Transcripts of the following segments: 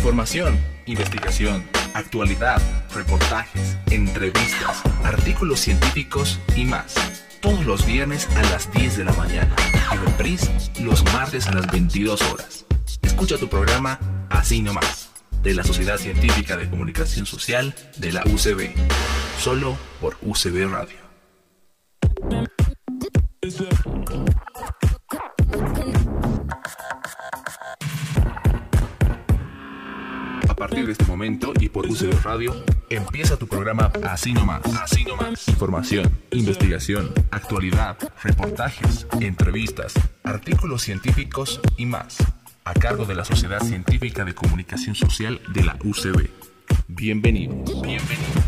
Información, investigación, actualidad, reportajes, entrevistas, artículos científicos y más. Todos los viernes a las 10 de la mañana y reprise los martes a las 22 horas. Escucha tu programa Así nomás, de la Sociedad Científica de Comunicación Social de la UCB, solo por UCB Radio. Partir de este momento y por UCB Radio, empieza tu programa Así nomás. Así nomás. Información, investigación, actualidad, reportajes, entrevistas, artículos científicos y más. A cargo de la Sociedad Científica de Comunicación Social de la UCB. Bienvenidos. Bienvenidos.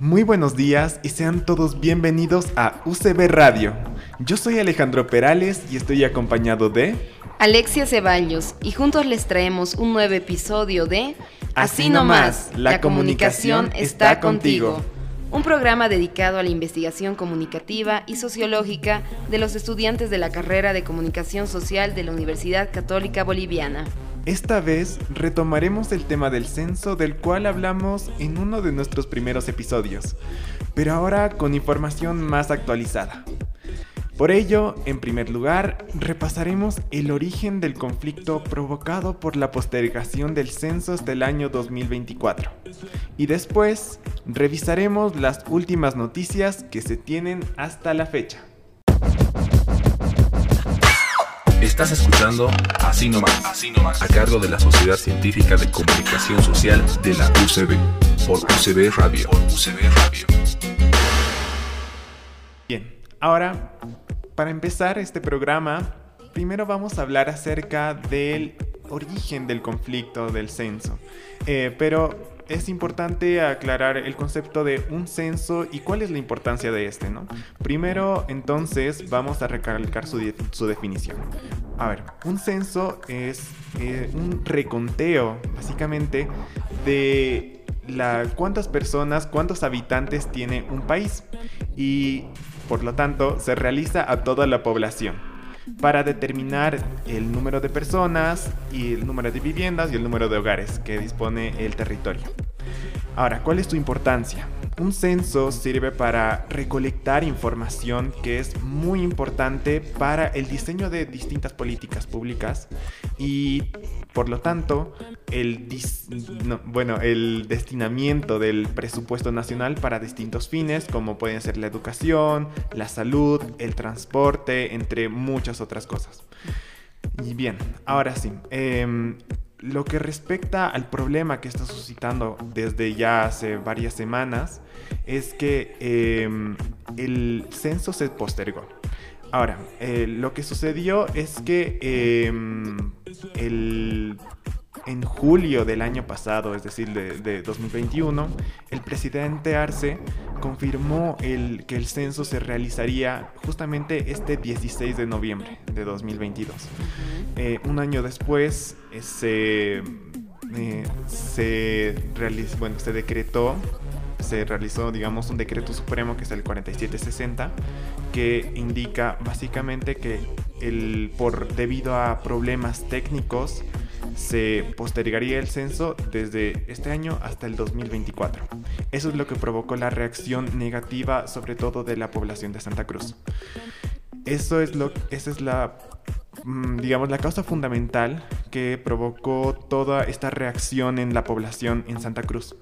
Muy buenos días y sean todos bienvenidos a UCB Radio. Yo soy Alejandro Perales y estoy acompañado de Alexia Ceballos y juntos les traemos un nuevo episodio de Así nomás, la comunicación está contigo. Un programa dedicado a la investigación comunicativa y sociológica de los estudiantes de la carrera de Comunicación Social de la Universidad Católica Boliviana. Esta vez retomaremos el tema del censo del cual hablamos en uno de nuestros primeros episodios, pero ahora con información más actualizada. Por ello, en primer lugar, repasaremos el origen del conflicto provocado por la postergación del censo hasta el año 2024. Y después, revisaremos las últimas noticias que se tienen hasta la fecha. Estás escuchando Así nomás, Así nomás, a cargo de la Sociedad Científica de Comunicación Social de la UCB, por UCB Radio. Por UCB Radio. Bien, ahora, para empezar este programa, primero vamos a hablar acerca del origen del conflicto del censo. Eh, pero es importante aclarar el concepto de un censo y cuál es la importancia de este, ¿no? Primero, entonces, vamos a recalcar su, de- su definición. A ver, un censo es eh, un reconteo, básicamente, de cuántas personas, cuántos habitantes tiene un país. Y, por lo tanto, se realiza a toda la población para determinar el número de personas y el número de viviendas y el número de hogares que dispone el territorio. Ahora, ¿cuál es su importancia? Un censo sirve para recolectar información que es muy importante para el diseño de distintas políticas públicas y por lo tanto el, bueno, el destinamiento del presupuesto nacional para distintos fines como pueden ser la educación, la salud, el transporte, entre muchas otras cosas. Y bien, ahora sí. em, lo que respecta al problema que está suscitando desde ya hace varias semanas es que em, el censo se postergó. Ahora, eh, lo que sucedió es que em, el- en julio del año pasado, es decir, de, de 2021, el presidente Arce confirmó el, que el censo se realizaría justamente este 16 de noviembre de 2022. Eh, un año después eh, se, eh, se, realiz- bueno, se decretó, se realizó, digamos, un decreto supremo que es el 4760, que indica básicamente que el, por, debido a problemas técnicos se postergaría el censo desde este año hasta el 2024. Eso es lo que provocó la reacción negativa, sobre todo de la población de Santa Cruz. Eso es lo, esa es la, mm, digamos, la causa fundamental que provocó toda esta reacción en la población en Santa Cruz.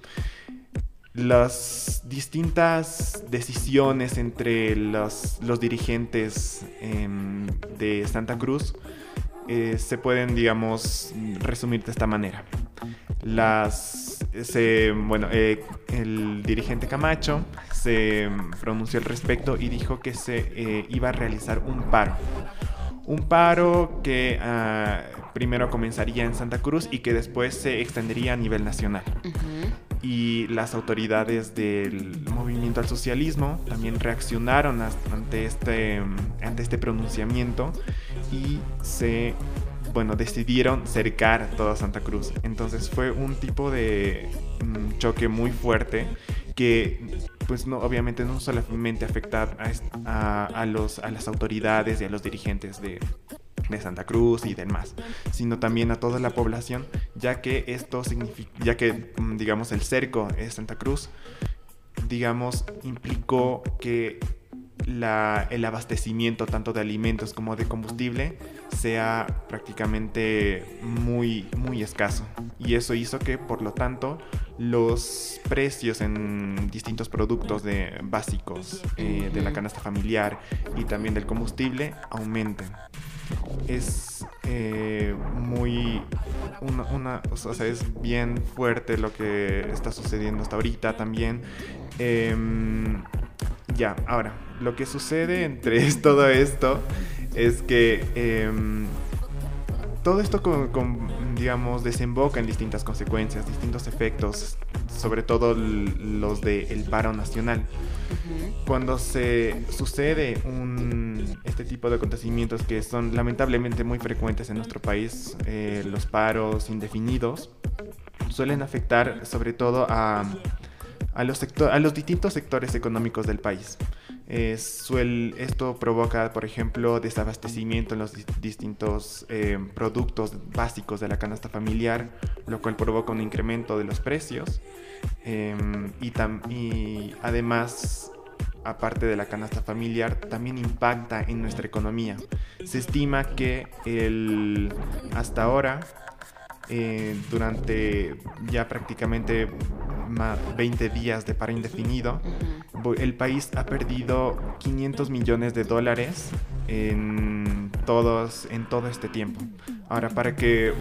Las distintas decisiones entre los, los dirigentes em, de Santa Cruz eh, se pueden, digamos, resumir de esta manera. Las, bueno, eh, el dirigente Camacho se pronunció al respecto y dijo que se eh, iba a realizar un paro. Un paro que ah, primero comenzaría en Santa Cruz y que después se extendería a nivel nacional y las autoridades del movimiento al socialismo también reaccionaron ante este, ante este pronunciamiento y se bueno, decidieron cercar toda Santa Cruz. Entonces fue un tipo de mm, choque muy fuerte que pues no, obviamente no solamente afecta a- a los, a las autoridades y a los dirigentes de, de Santa Cruz y demás, sino también a toda la población, ya que esto significa, ya que mm, digamos el cerco es Santa Cruz, digamos implicó que el abastecimiento tanto de alimentos como de combustible sea prácticamente muy, muy escaso. Y eso hizo que, por lo tanto, los precios en distintos productos de, básicos eh, de la canasta familiar y también del combustible aumenten. Es eh, muy una, o sea, es bien fuerte lo que está sucediendo hasta ahorita también. Em, ya, ahora, lo que sucede entre todo esto es que em, todo esto, digamos, desemboca en distintas consecuencias, distintos efectos, sobre todo los del paro nacional. Cuando se sucede un, este tipo de acontecimientos que son lamentablemente muy frecuentes en nuestro país, eh, los paros indefinidos, suelen afectar sobre todo a, a los, a los distintos sectores económicos del país esto provoca, por ejemplo, desabastecimiento en los distintos eh, productos básicos de la canasta familiar, lo cual provoca un incremento de los precios. Em, y, y además, aparte de la canasta familiar, también impacta en nuestra economía. Se estima que el, hasta ahora eh, durante ya prácticamente 20 días de paro indefinido, el país ha perdido 500 millones de dólares en, todos, en todo este tiempo. Ahora, para que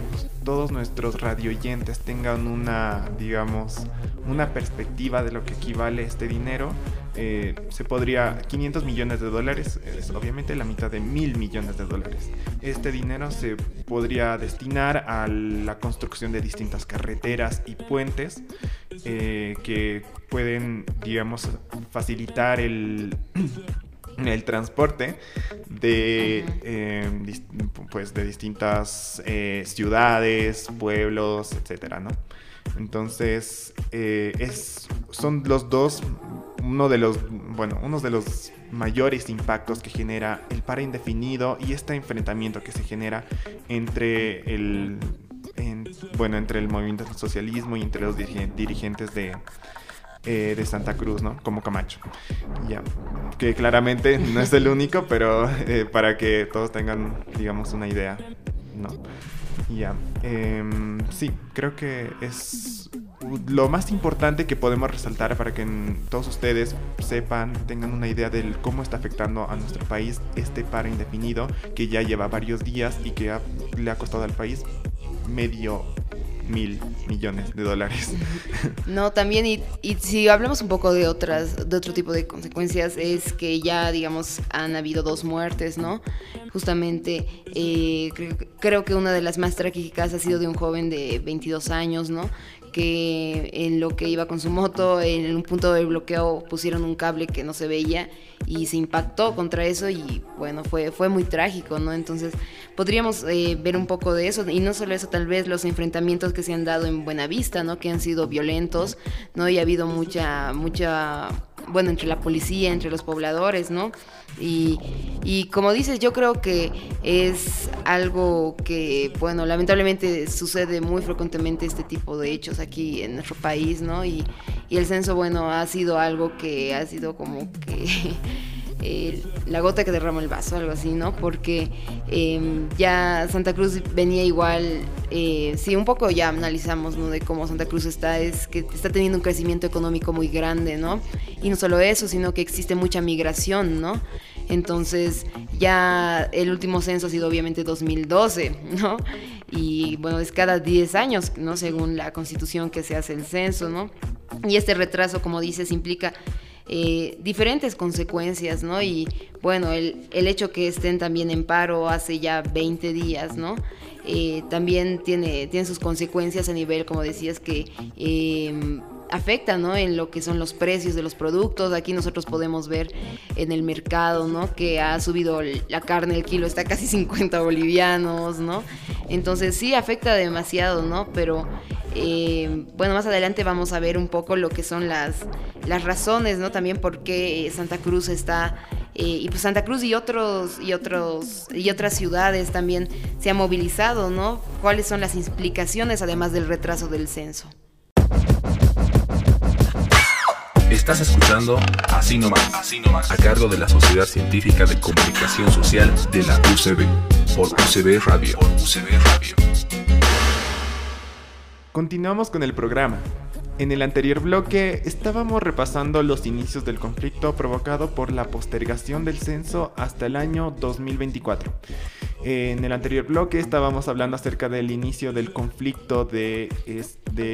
todos nuestros radioyentes tengan una, digamos, una perspectiva de lo que equivale este dinero, eh, se podría, 500 millones de dólares es obviamente la mitad de mil millones de dólares. Este dinero se podría destinar a la construcción de distintas carreteras y puentes eh, que pueden, digamos, facilitar el... el transporte de, eh, pues de distintas ciudades, pueblos, etcétera, ¿no? Entonces, es, son los dos uno de los, bueno, uno de los mayores impactos que genera el para indefinido y este enfrentamiento que se genera entre el, bueno, entre el movimiento del socialismo y entre los dirigentes de, eh, de Santa Cruz, ¿no? Como Camacho. Ya, que claramente no es el único, pero eh, para que todos tengan, digamos, una idea, ¿no? Ya, em, sí, creo que es lo más importante que podemos resaltar para que todos ustedes sepan, tengan una idea de cómo está afectando a nuestro país este paro indefinido que ya lleva varios días y que le ha costado al país medio mil millones de dólares. No, también, y, si hablamos un poco de otras, de otro tipo de consecuencias, es que ya, digamos, han habido dos muertes, ¿no? Justamente, eh, creo que una de las más trágicas ha sido de un joven de 22 años, ¿no? Que en lo que iba con su moto, en un punto de bloqueo pusieron un cable que no se veía y se impactó contra eso y bueno, fue, fue muy trágico, ¿no? Entonces podríamos eh, ver un poco de eso y no solo eso, tal vez los enfrentamientos que se han dado en Buenavista, ¿no? Que han sido violentos, ¿no? Y ha habido mucha, mucha, bueno, entre la policía, entre los pobladores, ¿no? Y, como dices, yo creo que es algo que, bueno, lamentablemente sucede muy frecuentemente este tipo de hechos aquí en nuestro país, ¿no? Y, el censo, bueno, ha sido algo que ha sido como que... la gota que derrama el vaso, algo así, ¿no? Porque em, ya Santa Cruz venía igual, eh, sí, un poco ya analizamos, ¿no? De cómo Santa Cruz está, es que está teniendo un crecimiento económico muy grande, ¿no? Y no solo eso, sino que existe mucha migración, ¿no? Entonces, ya el último censo ha sido obviamente 2012, ¿no? Y bueno, es cada 10 años, ¿no? Según la constitución que se hace el censo, ¿no? Y este retraso, como dices, implica eh, diferentes consecuencias, ¿no? Y bueno, el, hecho que estén también en paro hace ya 20 días, ¿no? Eh, también tiene, tiene sus consecuencias a nivel, como decías, que eh, afecta, ¿no? En lo que son los precios de los productos. Aquí nosotros podemos ver en el mercado, ¿no? Que ha subido la carne, el kilo está casi 50 bolivianos, ¿no? Entonces sí afecta demasiado, ¿no? Pero eh, bueno, más adelante vamos a ver un poco lo que son las, las razones, ¿no? También por qué Santa Cruz está Eh, y pues Santa Cruz y otros y otros y otras ciudades también se han movilizado, ¿no? ¿Cuáles son las implicaciones además del retraso del censo? Estás escuchando Así nomás, Así a cargo de la Sociedad Científica de Comunicación Social de la UCB. Por UCB Radio. Continuamos con el programa. En el anterior bloque estábamos repasando los inicios del conflicto provocado por la postergación del censo hasta el año 2024. En el anterior bloque estábamos hablando acerca del inicio del conflicto de, de,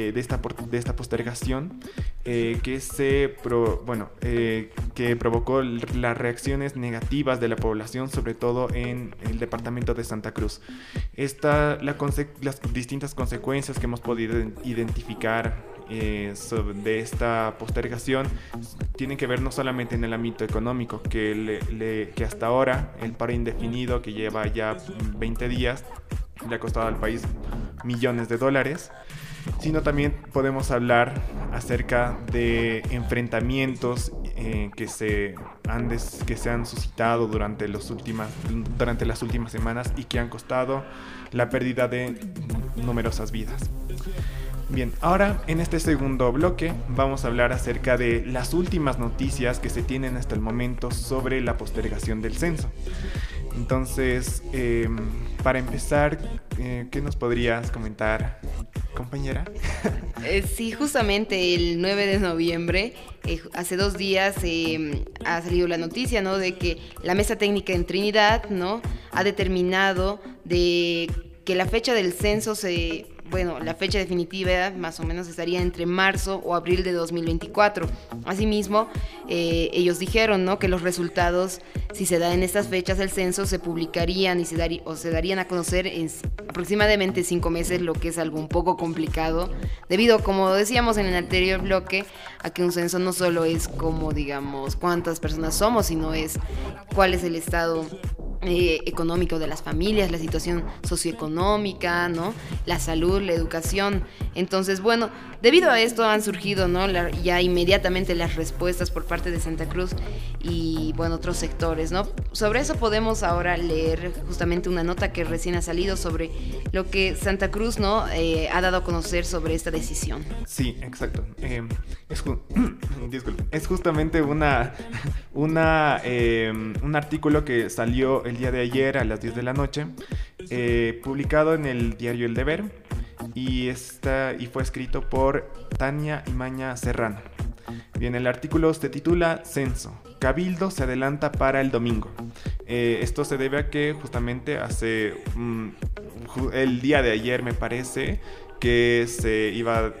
esta, de esta, postergación eh, que, se bueno, eh, que provocó las reacciones negativas de la población, sobre todo en el departamento de Santa Cruz. Esta, la las distintas consecuencias que hemos podido identificar eh, de esta postergación tienen que ver no solamente en el ámbito económico, que, que hasta ahora el paro indefinido que lleva ya 20 días le ha costado al país millones de dólares, sino también podemos hablar acerca de enfrentamientos eh, que, se han que se han suscitado durante, los últimas, durante las últimas semanas y que han costado la pérdida de numerosas vidas. Bien, ahora en este segundo bloque vamos a hablar acerca de las últimas noticias que se tienen hasta el momento sobre la postergación del censo. Entonces, em, para empezar, eh, ¿qué nos podrías comentar, compañera? Eh, sí, justamente el 9 de noviembre, eh, hace dos días, em, ha salido la noticia, ¿no? De que la mesa técnica en Trinidad, ¿no? Ha determinado de que la fecha del censo se bueno, la fecha definitiva más o menos estaría entre marzo o abril de 2024. Asimismo, eh, ellos dijeron ¿no? que los resultados, si se da en estas fechas el censo, se publicarían y se, daría, o se darían a conocer en aproximadamente cinco meses, lo que es algo un poco complicado, debido, como decíamos en el anterior bloque, a que un censo no solo es como, digamos, cuántas personas somos, sino es cuál es el estado eh, económico de las familias, la situación socioeconómica, ¿no? La salud, la educación. Entonces, bueno, debido a esto han surgido, ¿no? ya inmediatamente las respuestas por parte de Santa Cruz y, bueno, otros sectores, ¿no? Sobre eso podemos ahora leer justamente una nota que recién ha salido sobre lo que Santa Cruz, ¿no? Eh, ha dado a conocer sobre esta decisión. Sí, exacto. Eh, es, es justamente una, una, un artículo que salió el día de ayer a las 10 de la noche, eh, publicado en el diario El Deber y, está, y fue escrito por Tania Imaña Serrano. Bien, el artículo se titula Censo. Cabildo se adelanta para el domingo. Eh, esto se debe a que justamente hace mm, el día de ayer me parece que se iba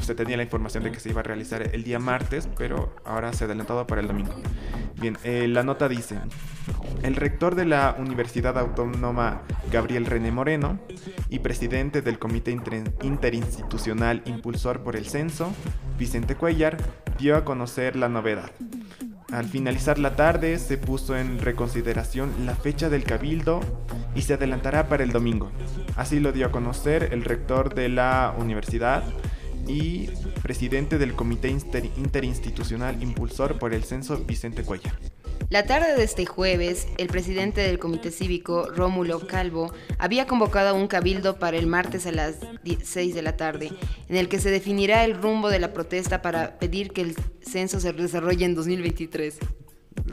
se tenía la información de que se iba a realizar el día martes, pero ahora se ha adelantado para el domingo. Bien, eh, la nota dice, el rector de la Universidad Autónoma Gabriel René Moreno y presidente del Comité Interinstitucional Impulsor por el Censo, Vicente Cuellar, dio a conocer la novedad. Al finalizar la tarde se puso en reconsideración la fecha del cabildo y se adelantará para el domingo. Así lo dio a conocer el rector de la universidad y presidente del Comité Interinstitucional Impulsor por el Censo Vicente Cuellar. La tarde de este jueves, el presidente del Comité Cívico, Rómulo Calvo, había convocado a un cabildo para el martes a las 6 de la tarde, en el que se definirá el rumbo de la protesta para pedir que el censo se desarrolle en 2023.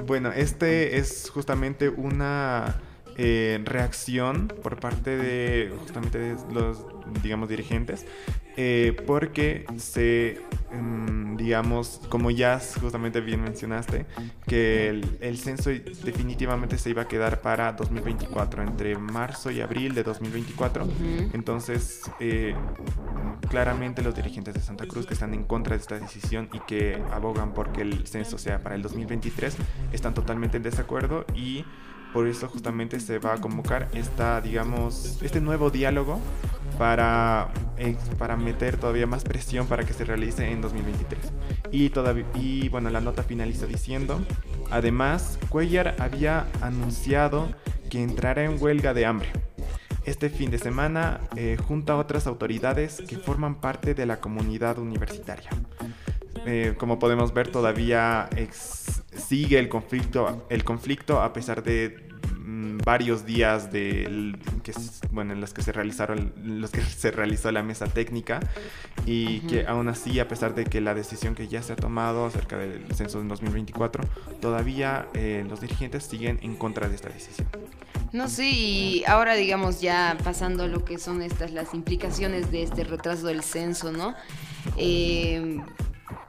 Bueno, este es justamente una eh, reacción por parte de justamente de los digamos dirigentes eh, porque se mm, digamos como ya justamente bien mencionaste que el, censo definitivamente se iba a quedar para 2024 entre marzo y abril de 2024 entonces eh, claramente los dirigentes de Santa Cruz que están en contra de esta decisión y que abogan porque el censo sea para el 2023 están totalmente en desacuerdo y por eso justamente se va a convocar esta, digamos, este nuevo diálogo para, para meter todavía más presión para que se realice en 2023. Y, todavía, y bueno, la nota finaliza diciendo, además, Cuellar había anunciado que entrará en huelga de hambre. Este fin de semana, eh, junto a otras autoridades que forman parte de la comunidad universitaria. Eh, como podemos ver, todavía sigue el conflicto, el conflicto a pesar de varios días de que bueno en los que se realizaron los que se realizó la mesa técnica y que aún así a pesar de que la decisión que ya se ha tomado acerca del censo en 2024 todavía eh, los dirigentes siguen en contra de esta decisión. No sí y ahora digamos ya pasando lo que son estas las implicaciones de este retraso del censo no eh,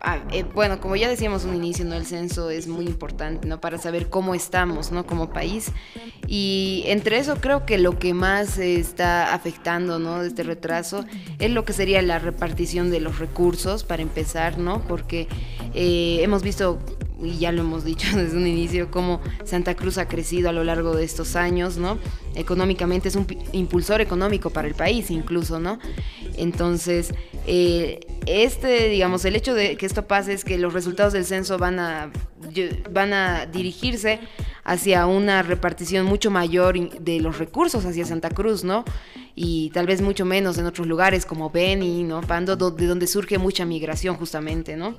Ah, eh, bueno, como ya decíamos un inicio, ¿no? El censo es muy importante, ¿no? Para saber cómo estamos, ¿no? Como país. Y entre eso creo que lo que más está afectando, ¿no? Este retraso es lo que sería la repartición de los recursos, para empezar, ¿no? Porque eh, hemos visto y ya lo hemos dicho desde un inicio, cómo Santa Cruz ha crecido a lo largo de estos años, ¿no? Económicamente es un impulsor económico para el país incluso, ¿no? Entonces, eh, este, digamos, el hecho de que esto pase es que los resultados del censo van a, van a dirigirse hacia una repartición mucho mayor de los recursos hacia Santa Cruz, ¿no? Y tal vez mucho menos en otros lugares como Beni, ¿no? Pando, de donde surge mucha migración justamente, ¿no?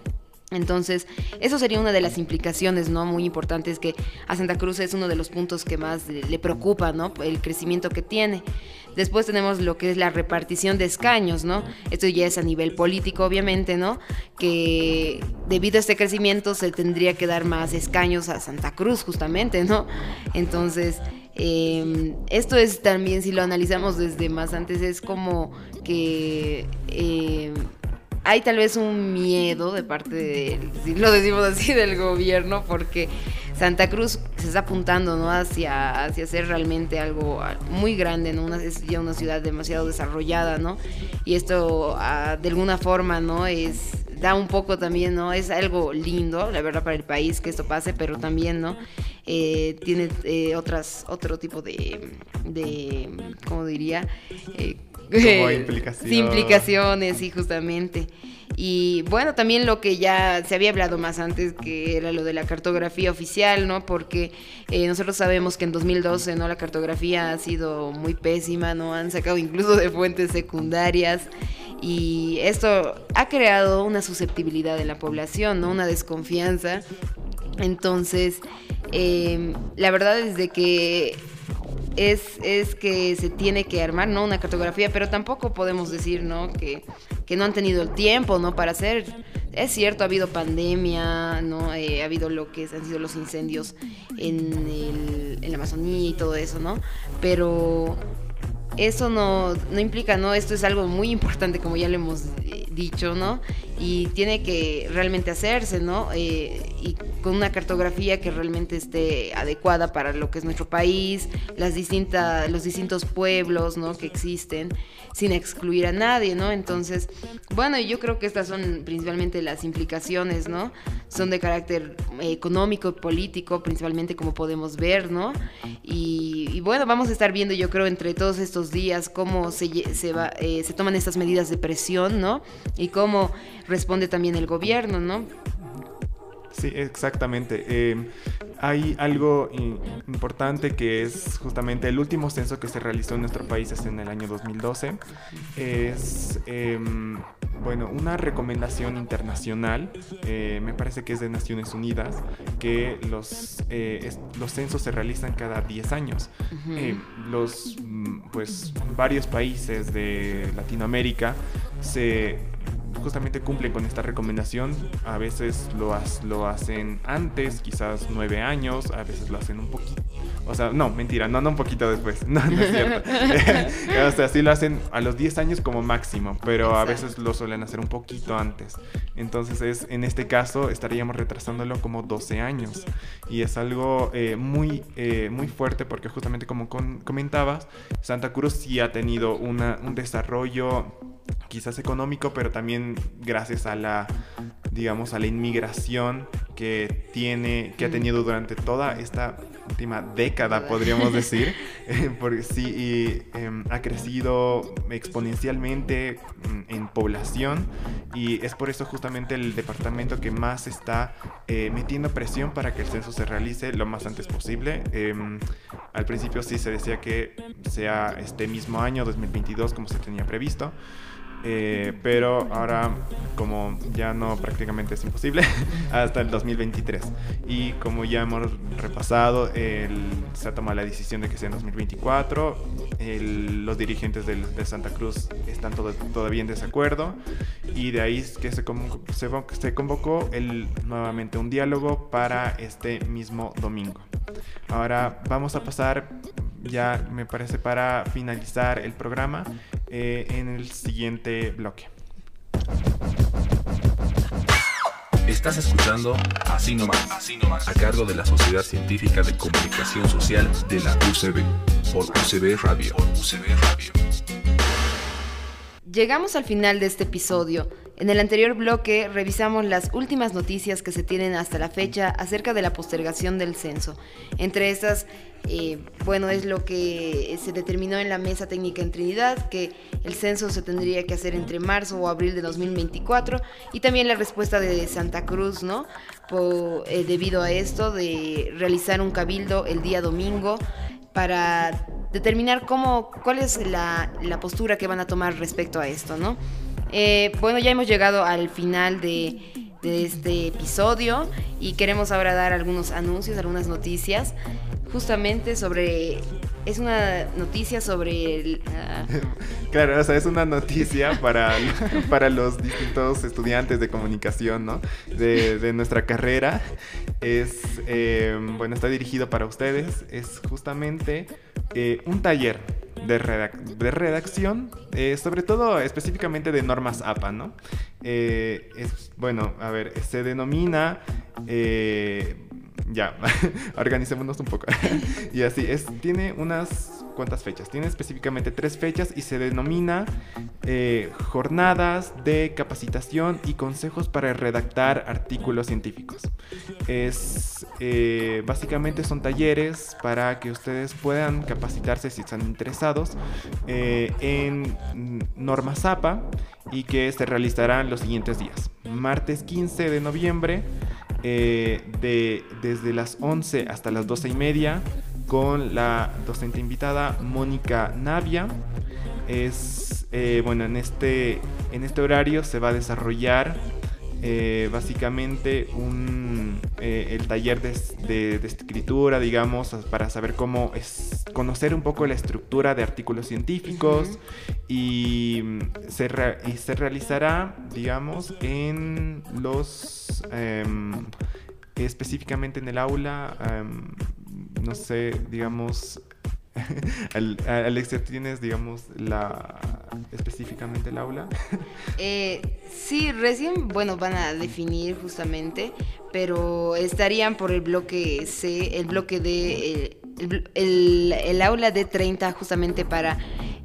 Entonces, eso sería una de las implicaciones, ¿no? Muy importantes que a Santa Cruz es uno de los puntos que más le preocupa, ¿no? El crecimiento que tiene. Después tenemos lo que es la repartición de escaños, ¿no? Esto ya es a nivel político, obviamente, ¿no? Que debido a este crecimiento se tendría que dar más escaños a Santa Cruz, justamente, ¿no? Entonces, em, esto es también, si lo analizamos desde más antes, es como que... Em, hay tal vez un miedo de parte del, si lo decimos así, del gobierno, porque Santa Cruz se está apuntando ¿no? hacia, hacia ser realmente algo muy grande, ¿no? Una, es ya una ciudad demasiado desarrollada, ¿no? Y esto ah, de alguna forma, ¿no? Es, da un poco también, ¿no? Es algo lindo, la verdad, para el país que esto pase, pero también, ¿no? Eh, tiene eh, otras, otro tipo de, de ¿cómo diría? Eh, como implicaciones. implicaciones, sí, justamente. Y bueno, también lo que ya se había hablado más antes, que era lo de la cartografía oficial, ¿no? Porque eh, nosotros sabemos que en 2012, ¿no? La cartografía ha sido muy pésima, ¿no? Han sacado incluso de fuentes secundarias. Y esto ha creado una susceptibilidad en la población, ¿no? Una desconfianza. Entonces, eh, la verdad es de que es, es que se tiene que armar, ¿no? Una cartografía, pero tampoco podemos decir, ¿no? Que, que no han tenido el tiempo, ¿no? Para hacer... Es cierto, ha habido pandemia, ¿no? Eh, ha habido lo que han sido los incendios en, el, en la Amazonía y todo eso, ¿no? Pero eso no, no, implica, ¿no? Esto es algo muy importante, como ya le hemos eh, dicho, ¿no? Y tiene que realmente hacerse, ¿no? Eh, y con una cartografía que realmente esté adecuada para lo que es nuestro país, las distintas, los distintos pueblos, ¿no? Que existen, sin excluir a nadie, ¿no? Entonces, bueno, yo creo que estas son principalmente las implicaciones, ¿no? Son de carácter económico, político, principalmente como podemos ver, ¿no? Y, y bueno, vamos a estar viendo, yo creo, entre todos estos días cómo se, se, va, eh, se toman estas medidas de presión, ¿no? Y cómo responde también el gobierno, ¿no? Sí, exactamente. Eh, hay algo importante que es justamente el último censo que se realizó en nuestro país es en el año 2012. Es, em, bueno, una recomendación internacional, eh, me parece que es de Naciones Unidas, que los, eh, los censos se realizan cada 10 años. los, mm, pues, varios países de Latinoamérica se justamente cumplen con esta recomendación. A veces lo, lo hacen antes, quizás nueve años, a veces lo hacen un poquito. O sea, no, mentira, no, no un poquito después. No, no es cierto. o sea, sí lo hacen a los 10 años como máximo, pero a veces lo suelen hacer un poquito antes. Entonces, es, en este caso, estaríamos retrasándolo como 12 años. Y es algo eh, muy, eh, muy fuerte porque justamente como comentabas, Santa Cruz sí ha tenido una, un desarrollo quizás económico, pero también gracias a la, digamos, a la inmigración que tiene, que ha tenido durante toda esta última década, podríamos decir, porque sí, em, ha crecido exponencialmente mm, en población y es por eso justamente el departamento que más está eh, metiendo presión para que el censo se realice lo más antes posible. Em, al principio sí se decía que sea este mismo año, 2022, como se tenía previsto Eh, pero ahora como ya no prácticamente es imposible hasta el 2023 y como ya hemos repasado se ha tomado la decisión de que sea en 2024 los dirigentes de Santa Cruz están todavía en desacuerdo. Y de ahí es que se, se, convocó el, nuevamente un diálogo para este mismo domingo. Ahora vamos a pasar ya me parece para finalizar el programa eh, en el siguiente bloque. Estás escuchando Así nomás, Así nomás, a cargo de la Sociedad Científica de Comunicación Social de la UCB, por UCB Radio. Por UCB Radio. Llegamos al final de este episodio. En el anterior bloque revisamos las últimas noticias que se tienen hasta la fecha acerca de la postergación del censo. Entre estas, eh, bueno, es lo que se determinó en la mesa técnica en Trinidad, que el censo se tendría que hacer entre marzo o abril de 2024, y también la respuesta de Santa Cruz, ¿no? Eh, debido a esto, de realizar un cabildo el día domingo para determinar cómo, cuál es la, la postura que van a tomar respecto a esto, ¿no? Eh, bueno, ya hemos llegado al final de, este episodio y queremos ahora dar algunos anuncios, algunas noticias, justamente sobre... Es una noticia sobre ah. Claro, o sea, es una noticia para, para los distintos estudiantes de comunicación, ¿no? De, nuestra carrera. Es, eh, bueno, está dirigido para ustedes. Es justamente eh, un taller de, redacción, eh, sobre todo específicamente de normas APA, ¿no? Eh, es, bueno, a ver, se denomina... ya, organicémonos un poco. y así, es, tiene unas cuantas fechas. Tiene específicamente tres fechas y se denomina eh, jornadas de capacitación y consejos para redactar artículos científicos. Es eh, básicamente son talleres para que ustedes puedan capacitarse si están interesados eh, en normas APA y que se realizarán los siguientes días. Martes 15 de noviembre. de, desde las 11 hasta las 12 y media con la docente invitada Mónica Navia. Es, eh, bueno, en este, en este horario se va a desarrollar eh, básicamente un, eh, el taller de, escritura, digamos, para saber cómo es, conocer un poco la estructura de artículos científicos y, se y se realizará, digamos, en los, em, específicamente en el aula em, no sé, digamos, Alexia, ¿tienes, digamos, la específicamente el aula? Eh, sí, recién, bueno, van a definir justamente, pero estarían por el bloque C, el bloque de, el, el aula de 30 justamente para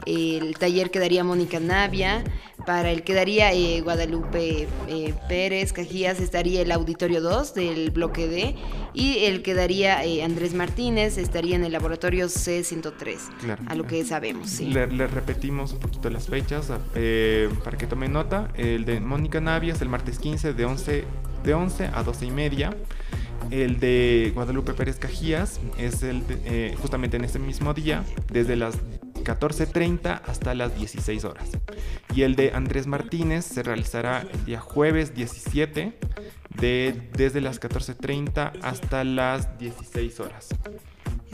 el taller quedaría Mónica Navia, para el quedaría eh, Guadalupe eh, Pérez Cajías estaría el auditorio 2 del bloque D y el quedaría eh, Andrés Martínez estaría en el laboratorio C103, a lo que sabemos. Sí. Le, repetimos un poquito las fechas para que tomen nota. El de Mónica Navia es el martes 15 de 11, de 11 a 12 y media. El de Guadalupe Pérez Cajías es el justamente en ese mismo día, desde las 14.30 hasta las 16 horas. Y el de Andrés Martínez se realizará el día jueves 17 de, desde las 14.30 hasta las 16 horas.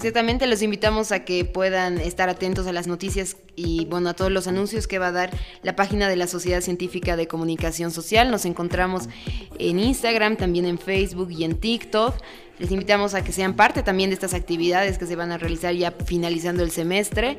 Exactamente, los invitamos a que puedan estar atentos a las noticias y bueno, a todos los anuncios que va a dar la página de la Sociedad Científica de Comunicación Social. Nos encontramos en Instagram, también en Facebook y en TikTok. Les invitamos a que sean parte también de estas actividades que se van a realizar ya finalizando el semestre.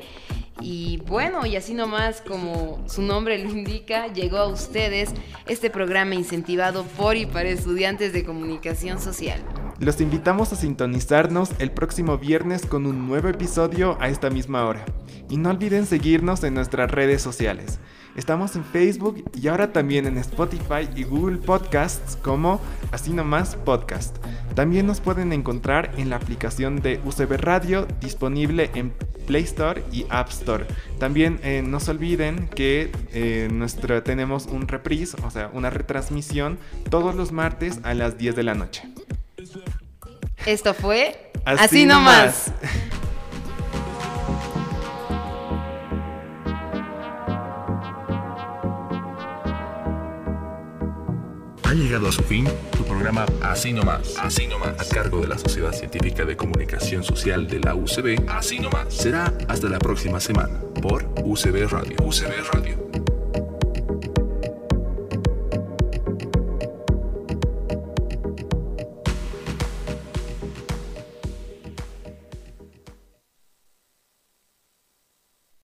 Y bueno, y así nomás como su nombre lo indica, llegó a ustedes este programa incentivado por y para estudiantes de comunicación social. Los invitamos a sintonizarnos el próximo viernes con un nuevo episodio a esta misma hora. Y no olviden seguirnos en nuestras redes sociales. Estamos en Facebook y ahora también en Spotify y Google Podcasts como Así Nomás Podcast. También nos pueden encontrar en la aplicación de UCB Radio disponible en Play Store y App Store. También eh, no se olviden que eh, tenemos un reprise, o sea, una retransmisión todos los martes a las 10 de la noche. Esto fue Así, nomás. Ha llegado a su fin tu programa Así Nomás, Así a cargo de la Sociedad Científica de Comunicación Social de la UCB, Así. Será hasta la próxima semana por UCB Radio, UCB Radio.